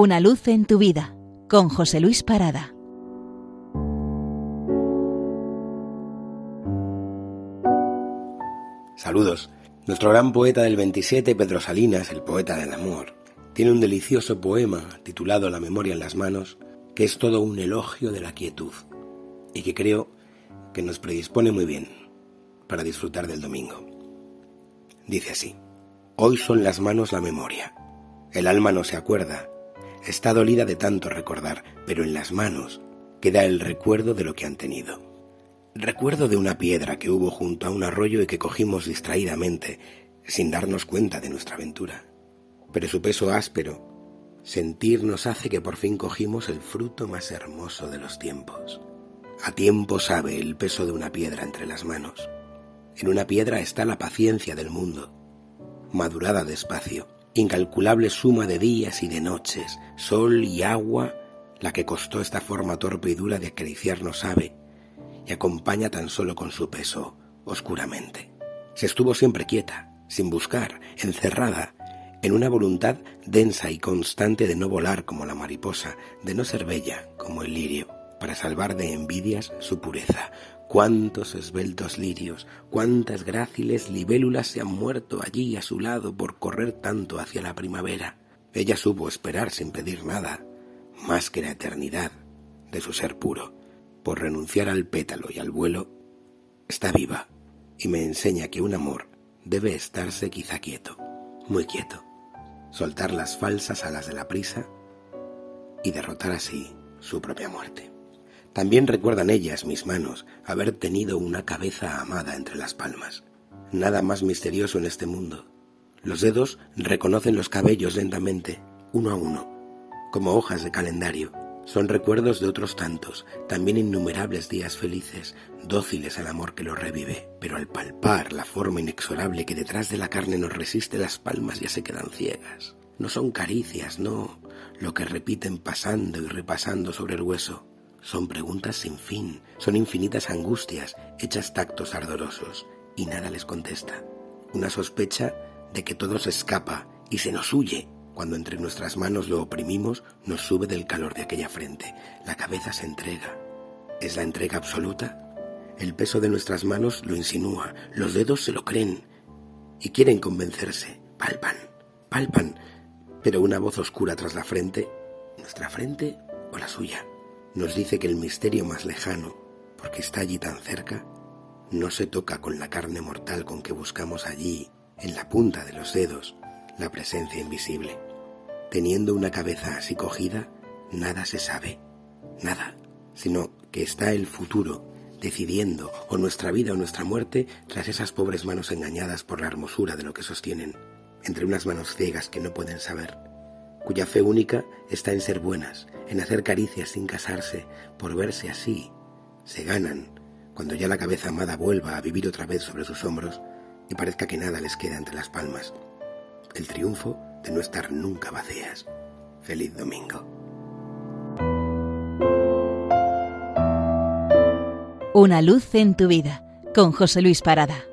Una luz en tu vida con José Luis Parada. Saludos. Nuestro gran poeta del 27, Pedro Salinas, el poeta del amor, tiene un delicioso poema titulado La memoria en las manos, que es todo un elogio de la quietud y que creo que nos predispone muy bien para disfrutar del domingo. Dice así, Hoy son las manos la memoria. El alma no se acuerda, está dolida de tanto recordar, pero en las manos queda el recuerdo de lo que han tenido. Recuerdo de una piedra que hubo junto a un arroyo y que cogimos distraídamente, sin darnos cuenta de nuestra aventura. Pero su peso áspero, sentir nos hace que por fin cogimos el fruto más hermoso de los tiempos. A tiempo sabe el peso de una piedra entre las manos. En una piedra está la paciencia del mundo, madurada despacio, incalculable suma de días y de noches, sol y agua, la que costó esta forma torpe y dura de acariciarnos sabe, y acompaña tan solo con su peso, oscuramente. Se estuvo siempre quieta, sin buscar, encerrada, en una voluntad densa y constante de no volar como la mariposa, de no ser bella como el lirio, para salvar de envidias su pureza, Cuántos esbeltos lirios, cuántas gráciles libélulas se han muerto allí a su lado por correr tanto hacia la primavera. Ella supo esperar sin pedir nada, más que la eternidad de su ser puro, por renunciar al pétalo y al vuelo, está viva y me enseña que un amor debe estarse quizá quieto, muy quieto, soltar las falsas alas de la prisa y derrotar así su propia muerte. También recuerdan ellas, mis manos, haber tenido una cabeza amada entre las palmas. Nada más misterioso en este mundo. Los dedos reconocen los cabellos lentamente, uno a uno, como hojas de calendario. Son recuerdos de otros tantos, también innumerables días felices, dóciles al amor que los revive, pero al palpar la forma inexorable que detrás de la carne nos resiste las palmas ya se quedan ciegas. No son caricias, no, lo que repiten pasando y repasando sobre el hueso, son preguntas sin fin, son infinitas angustias, hechas tactos ardorosos, y nada les contesta. Una sospecha de que todo se escapa y se nos huye. Cuando entre nuestras manos lo oprimimos, nos sube del calor de aquella frente. La cabeza se entrega. ¿Es la entrega absoluta? El peso de nuestras manos lo insinúa, los dedos se lo creen y quieren convencerse. Palpan, palpan, pero una voz oscura tras la frente, nuestra frente o la suya nos dice que el misterio más lejano, porque está allí tan cerca, no se toca con la carne mortal con que buscamos allí, en la punta de los dedos, la presencia invisible. Teniendo una cabeza así cogida, nada se sabe, nada, sino que está el futuro decidiendo o nuestra vida o nuestra muerte tras esas pobres manos engañadas por la hermosura de lo que sostienen, entre unas manos ciegas que no pueden saber cuya fe única está en ser buenas, en hacer caricias sin casarse, por verse así, se ganan cuando ya la cabeza amada vuelva a vivir otra vez sobre sus hombros y parezca que nada les queda entre las palmas. El triunfo de no estar nunca vacías. Feliz domingo. Una luz en tu vida con José Luis Parada.